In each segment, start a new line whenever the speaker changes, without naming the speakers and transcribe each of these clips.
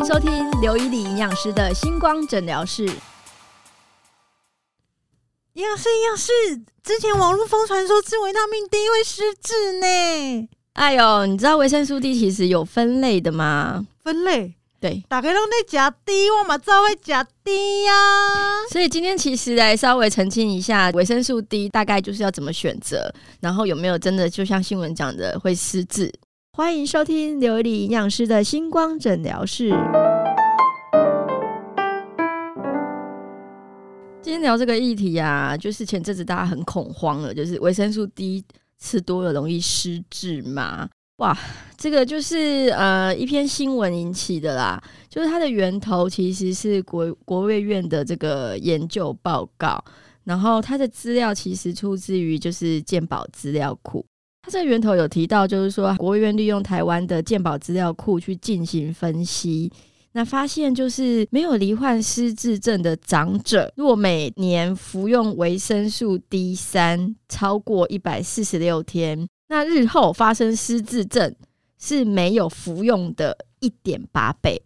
迎收听刘以礼营养师的星光诊疗室。
营养师，营养师，之前网络疯传说吃维他命 D 会失智呢。
哎呦，你知道维生素 D 其实有分类的吗？
分类，
对，
大家都在假 D，我嘛照会假 D 呀。
所以今天其实来稍微澄清一下，维生素 D 大概就是要怎么选择，然后有没有真的就像新闻讲的会失智？欢迎收听刘以礼营养师的星光诊疗室。今天聊这个议题啊，就是前阵子大家很恐慌了，就是维生素 D 吃多了容易失智嘛？哇，这个就是呃一篇新闻引起的啦，就是它的源头其实是国国卫院的这个研究报告，然后它的资料其实出自于就是健保资料库。这源头有提到，就是说国卫院利用台湾的健保资料库去进行分析。那发现就是没有罹患失智症的长者，若每年服用维生素 D 三超过一百四十六天，那日后发生失智症是没有服用的一点八倍。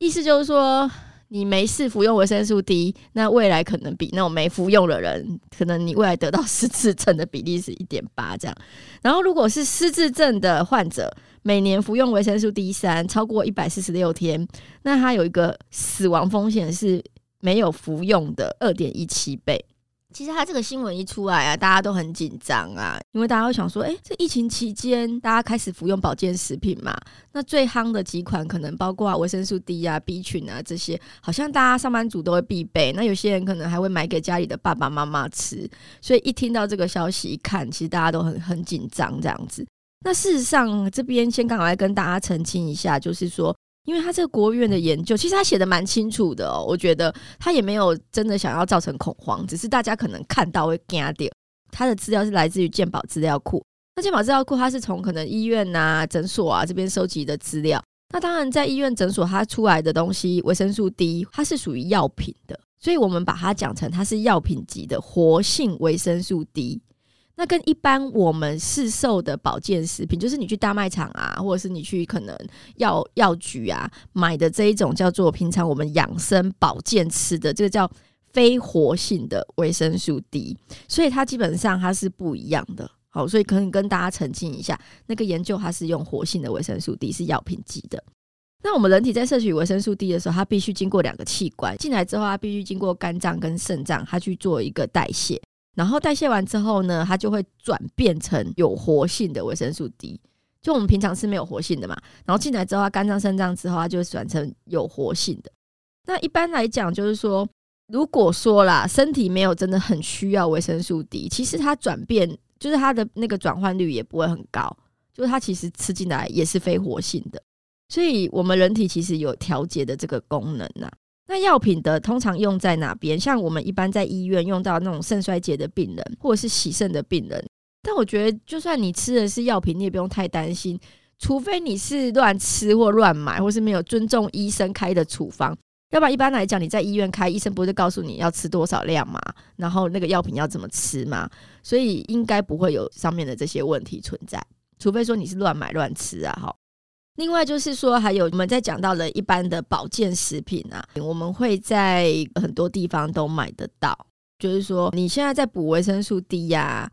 意思就是说。你没事服用维生素 D，那未来可能比那种没服用的人，可能你未来得到失智症的比例是一点八这样。然后如果是失智症的患者，每年服用维生素 D 三超过一百四十六天，那他有一个死亡风险是没有服用的二点一七倍。其实他这个新闻一出来啊，大家都很紧张啊，因为大家会想说，哎，这疫情期间大家开始服用保健食品嘛，那最夯的几款可能包括维生素 D 啊、B 群啊这些，好像大家上班族都会必备。那有些人可能还会买给家里的爸爸妈妈吃，所以一听到这个消息，一看其实大家都很很紧张这样子。那事实上，这边先赶快跟大家澄清一下，就是说。因为他这个国务院的研究，其实他写的蛮清楚的哦。我觉得他也没有真的想要造成恐慌，只是大家可能看到会惊掉。他的资料是来自于健保资料库，那健保资料库它是从可能医院呐、诊所啊这边收集的资料。那当然在医院、诊所它出来的东西，维生素 D 它是属于药品的，所以我们把它讲成它是药品级的活性维生素 D。那跟一般我们市售的保健食品，就是你去大卖场啊，或者是你去可能药药局啊买的这一种叫做平常我们养生保健吃的，这个叫非活性的维生素 D，所以它基本上它是不一样的。好，所以可以跟大家澄清一下，那个研究它是用活性的维生素 D，是药品级的。那我们人体在摄取维生素 D 的时候，它必须经过两个器官进来之后，它必须经过肝脏跟肾脏，它去做一个代谢。然后代谢完之后呢，它就会转变成有活性的维生素 D。就我们平常是没有活性的嘛，然后进来之后，它肝脏、肾脏之后，它就转成有活性的。那一般来讲，就是说，如果说啦，身体没有真的很需要维生素 D，其实它转变就是它的那个转换率也不会很高，就是它其实吃进来也是非活性的。所以我们人体其实有调节的这个功能呐。那药品的通常用在哪边？像我们一般在医院用到那种肾衰竭的病人，或者是洗肾的病人。但我觉得，就算你吃的是药品，你也不用太担心，除非你是乱吃或乱买，或是没有尊重医生开的处方。要不然，一般来讲，你在医院开，医生不是告诉你要吃多少量嘛？然后那个药品要怎么吃嘛？所以应该不会有上面的这些问题存在，除非说你是乱买乱吃啊，哈。另外就是说，还有我们在讲到了一般的保健食品啊，我们会在很多地方都买得到。就是说，你现在在补维生素 D 呀，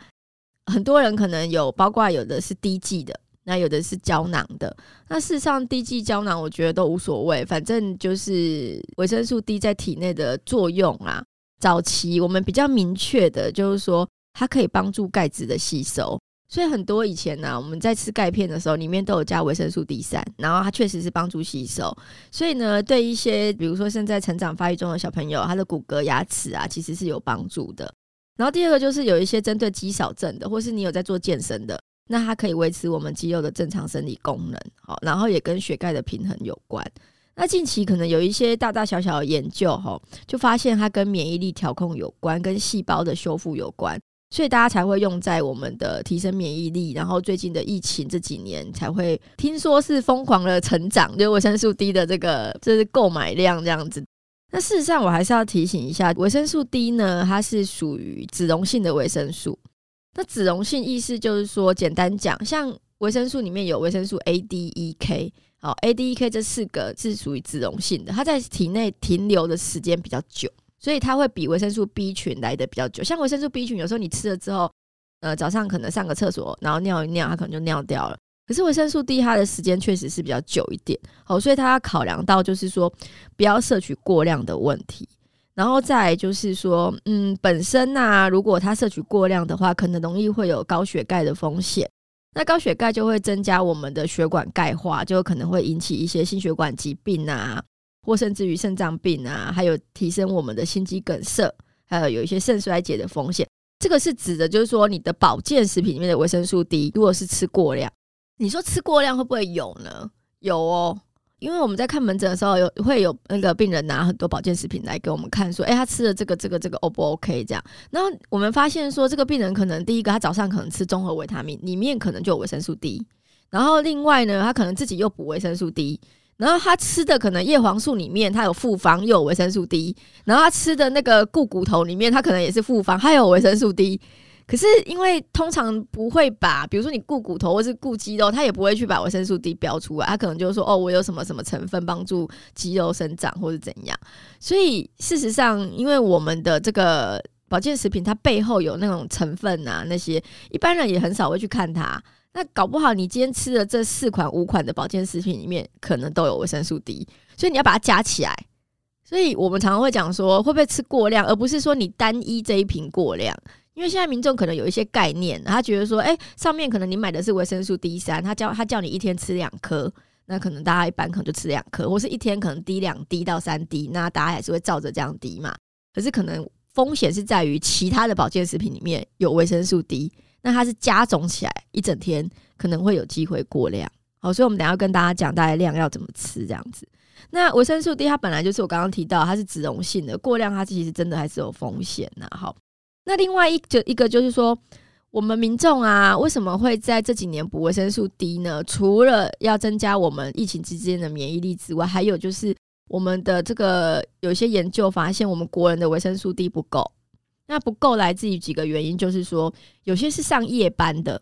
很多人可能有，包括有的是滴剂的，那有的是胶囊的。那事实上，滴剂、胶囊，我觉得都无所谓，反正就是维生素 D 在体内的作用啊。早期我们比较明确的就是说，它可以帮助钙质的吸收。所以很多以前呢，我们在吃钙片的时候，里面都有加维生素 D 三，然后它确实是帮助吸收。所以呢，对一些比如说现在成长发育中的小朋友，他的骨骼、牙齿啊，其实是有帮助的。然后第二个就是有一些针对肌少症的，或是你有在做健身的，那它可以维持我们肌肉的正常生理功能。好，然后也跟血钙的平衡有关。那近期可能有一些大大小小的研究，哈，就发现它跟免疫力调控有关，跟细胞的修复有关。所以大家才会用在我们的提升免疫力，然后最近的疫情这几年才会听说是疯狂的成长，就维生素 D 的这个这是购买量这样子。那事实上我还是要提醒一下，维生素 D 呢，它是属于脂溶性的维生素。那脂溶性意思就是说，简单讲，像维生素里面有维生素 A、D、E、K，好，A、D、E、K 这四个是属于脂溶性的，它在体内停留的时间比较久，所以它会比维生素 B 群来的比较久。像维生素 B 群，有时候你吃了之后，呃，早上可能上个厕所，然后尿一尿，它可能就尿掉了。可是维生素 D 它的时间确实是比较久一点，好，所以它要考量到就是说不要摄取过量的问题。然后再就是说，嗯，本身呐，如果它摄取过量的话，可能容易会有高血钙的风险。那高血钙就会增加我们的血管钙化，就可能会引起一些心血管疾病啊，或甚至于肾脏病啊，还有提升我们的心肌梗塞，还有有一些肾衰竭的风险。这个是指的，就是说你的保健食品里面的维生素 D，如果是吃过量，你说吃过量会不会有呢？有哦。因为我们在看门诊的时候，有会有那个病人拿很多保健食品来给我们看，说，哎，他吃了这个、这个、这个，O 不 OK？这样，然后我们发现说，这个病人可能第一个，他早上可能吃综合维他命，里面可能就有维生素 D，然后另外呢，他可能自己又补维生素 D，然后他吃的可能叶黄素里面它有复方又有维生素 D，然后他吃的那个固骨头里面，它可能也是复方，还有维生素 D。可是，因为通常不会把，比如说你固骨头或是固肌肉，他也不会去把维生素 D 标出来，他可能就是说，哦，我有什么什么成分帮助肌肉生长或者怎样。所以事实上，因为我们的这个保健食品，它背后有那种成分啊，那些一般人也很少会去看它。那搞不好你今天吃的这四款五款的保健食品里面，可能都有维生素 D，所以你要把它加起来。所以我们常常会讲说，会不会吃过量，而不是说你单一这一瓶过量。因为现在民众可能有一些概念，他觉得说，哎，上面可能你买的是维生素 D 三，他叫他叫你一天吃两颗，那可能大家一般可能就吃两颗，或是一天可能滴两滴到三滴，那大家还是会照着这样滴嘛。可是可能风险是在于其他的保健食品里面有维生素 D，那它是加总起来一整天可能会有机会过量。好，所以我们等下跟大家讲大概量要怎么吃这样子。那维生素 D 它本来就是我刚刚提到它是脂溶性的，过量它其实真的还是有风险呐。好。那另外一就一个就是说，我们民众啊，为什么会在这几年补维生素 D 呢？除了要增加我们疫情之间的免疫力之外，还有就是我们的这个有些研究发现，我们国人的维生素 D 不够。那不够来自于几个原因，就是说有些是上夜班的，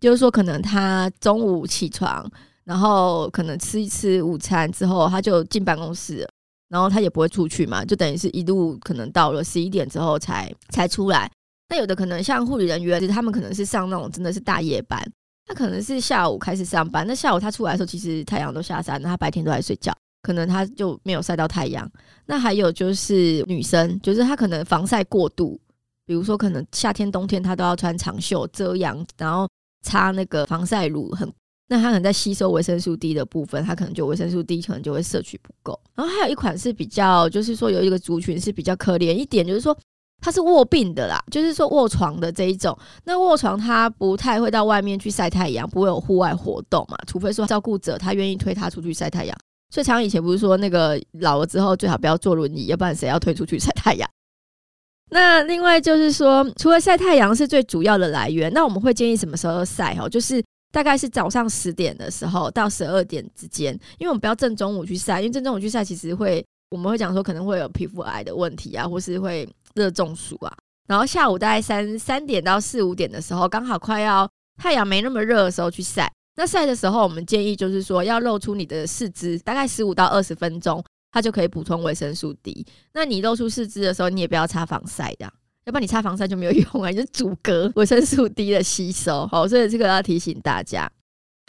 就是说可能他中午起床，然后可能吃一吃午餐之后，他就进办公室。然后他也不会出去嘛，就等于是一路可能到了十一点之后才才出来。那有的可能像护理人员，他们可能是上那种真的是大夜班，他可能是下午开始上班。那下午他出来的时候，其实太阳都下山，他白天都在睡觉，可能他就没有晒到太阳。那还有就是女生，就是她可能防晒过度，比如说可能夏天冬天她都要穿长袖遮阳，然后擦那个防晒乳很。那它可能在吸收维生素 D 的部分，它可能就维生素 D 可能就会摄取不够。然后还有一款是比较，就是说有一个族群是比较可怜一点，就是说它是卧病的啦，就是说卧床的这一种。那卧床它不太会到外面去晒太阳，不会有户外活动嘛，除非说照顾者他愿意推他出去晒太阳。所以常以前不是说那个老了之后最好不要坐轮椅，要不然谁要推出去晒太阳？那另外就是说，除了晒太阳是最主要的来源，那我们会建议什么时候晒？哈，就是。大概是早上十点的时候到十二点之间，因为我们不要正中午去晒，因为正中午去晒其实会我们会讲说可能会有皮肤癌的问题啊，或是会热中暑啊。然后下午大概三三点到四五点的时候，刚好快要太阳没那么热的时候去晒。那晒的时候，我们建议就是说要露出你的四肢，大概十五到二十分钟，它就可以补充维生素 D。那你露出四肢的时候，你也不要擦防晒的。要不然你擦防晒就没有用啊，你就阻隔维生素 D 的吸收，好，所以这个要提醒大家。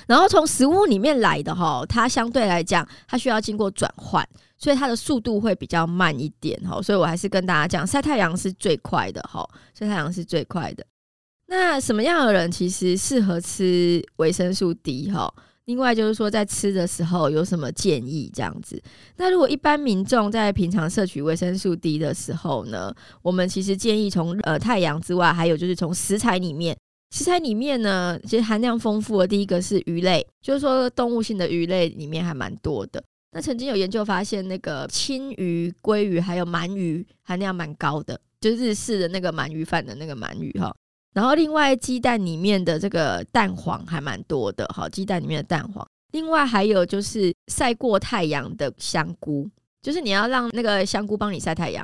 然后从食物里面来的哈，它相对来讲，它需要经过转换，所以它的速度会比较慢一点哈。所以我还是跟大家讲，晒太阳是最快的哈，晒太阳是最快的。那什么样的人其实适合吃维生素 D 哈？另外就是说，在吃的时候有什么建议这样子？那如果一般民众在平常摄取维生素 D 的时候呢，我们其实建议从呃太阳之外，还有就是从食材里面，食材里面呢，其实含量丰富的第一个是鱼类，就是说动物性的鱼类里面还蛮多的。那曾经有研究发现，那个青鱼、鲑鱼还有鳗鱼含量蛮高的，就日式的那个鳗鱼饭的那个鳗鱼哈。然后另外鸡蛋里面的这个蛋黄还蛮多的，好，鸡蛋里面的蛋黄。另外还有就是晒过太阳的香菇，就是你要让那个香菇帮你晒太阳。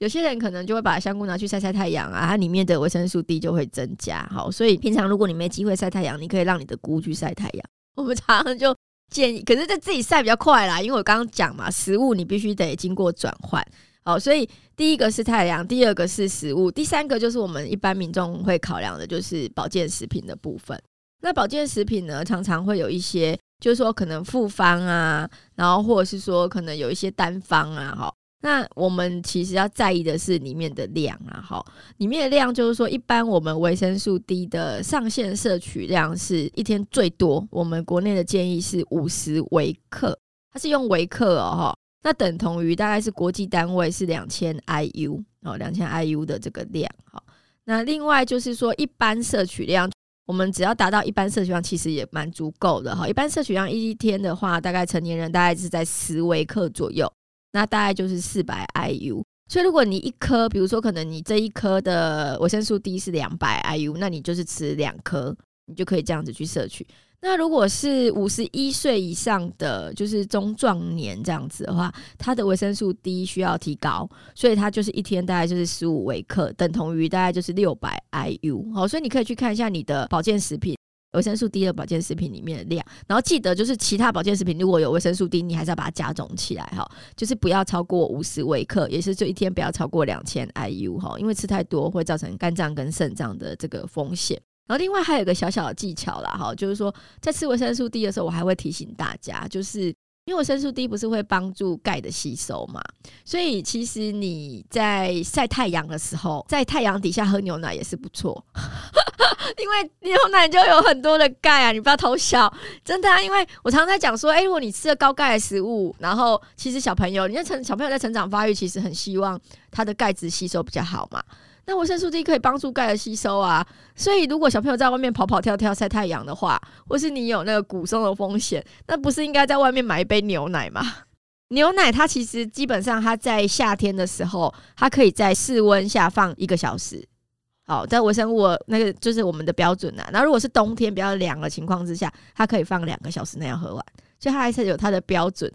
有些人可能就会把香菇拿去晒晒太阳啊，它里面的维生素 D 就会增加。好，所以平常如果你没机会晒太阳，你可以让你的菇去晒太阳。我们常常就建议。可是这自己晒比较快啦，因为我刚刚讲嘛，食物你必须得经过转换。好，所以第一个是太阳，第二个是食物，第三个就是我们一般民众会考量的，就是保健食品的部分。那保健食品呢，常常会有一些，就是说可能复方啊，然后或者是说可能有一些单方啊，哈。那我们其实要在意的是里面的量啊，哈，里面的量就是说，一般我们维生素 D 的上限摄取量是一天最多，我们国内的建议是五十微克，它是用微克哦，哈。那等同于大概是国际单位是两千 IU 哦，两千 IU 的这个量哈。那另外就是说，一般摄取量，我们只要达到一般摄取量，其实也蛮足够的哈。一般摄取量一天的话，大概成年人大概是在十微克左右，那大概就是四百 IU。所以如果你一颗，比如说可能你这一颗的维生素 D 是两百 IU，那你就是吃两颗，你就可以这样子去摄取。那如果是五十一岁以上的，就是中壮年这样子的话，它的维生素 D 需要提高，所以它就是一天大概就是十五微克，等同于大概就是六百 IU。好，所以你可以去看一下你的保健食品维生素 D 的保健食品里面的量，然后记得就是其他保健食品如果有维生素 D，你还是要把它加总起来哈，就是不要超过五十微克，也是就一天不要超过两千 IU 哈，因为吃太多会造成肝脏跟肾脏的这个风险。然后另外还有一个小小的技巧啦，哈，就是说在吃维生素 D 的时候，我还会提醒大家，就是因为维生素 D 不是会帮助钙的吸收嘛，所以其实你在晒太阳的时候，在太阳底下喝牛奶也是不错，因为牛奶就有很多的钙啊，你不要偷笑，真的啊，因为我常常在讲说，哎，如果你吃了高钙的食物，然后其实小朋友，你在成小朋友在成长发育，其实很希望他的钙质吸收比较好嘛。那维生素 D 可以帮助钙的吸收啊，所以如果小朋友在外面跑跑跳跳晒太阳的话，或是你有那个骨松的风险，那不是应该在外面买一杯牛奶吗？牛奶它其实基本上它在夏天的时候，它可以在室温下放一个小时。好，在维生物那个就是我们的标准啊。那如果是冬天比较凉的情况之下，它可以放两个小时那样喝完，所以它还是有它的标准。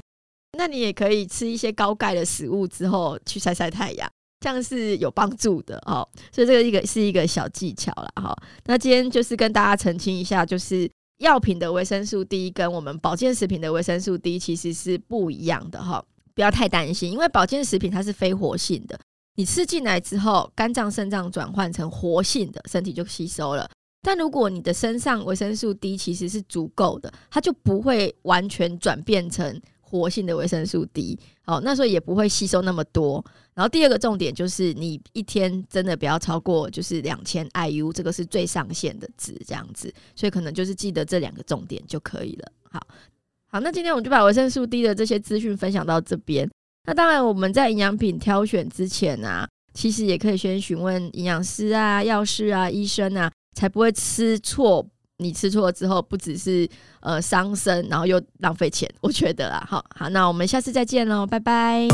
那你也可以吃一些高钙的食物之后去晒晒太阳。这样是有帮助的哦，所以这个一个是一个小技巧了哈。那今天就是跟大家澄清一下，就是药品的维生素 D 跟我们保健食品的维生素 D 其实是不一样的哈，不要太担心，因为保健食品它是非活性的，你吃进来之后，肝脏、肾脏转换成活性的，身体就吸收了。但如果你的身上维生素 D 其实是足够的，它就不会完全转变成。活性的维生素 D，好，那时候也不会吸收那么多。然后第二个重点就是，你一天真的不要超过就是两千 IU，这个是最上限的值，这样子。所以可能就是记得这两个重点就可以了。好，好，那今天我们就把维生素 D 的这些资讯分享到这边。那当然，我们在营养品挑选之前啊，其实也可以先询问营养师啊、药师啊、医生啊，才不会吃错。你吃错了之后，不只是呃伤身，然后又浪费钱，我觉得啦。好好，那我们下次再见喽，拜拜。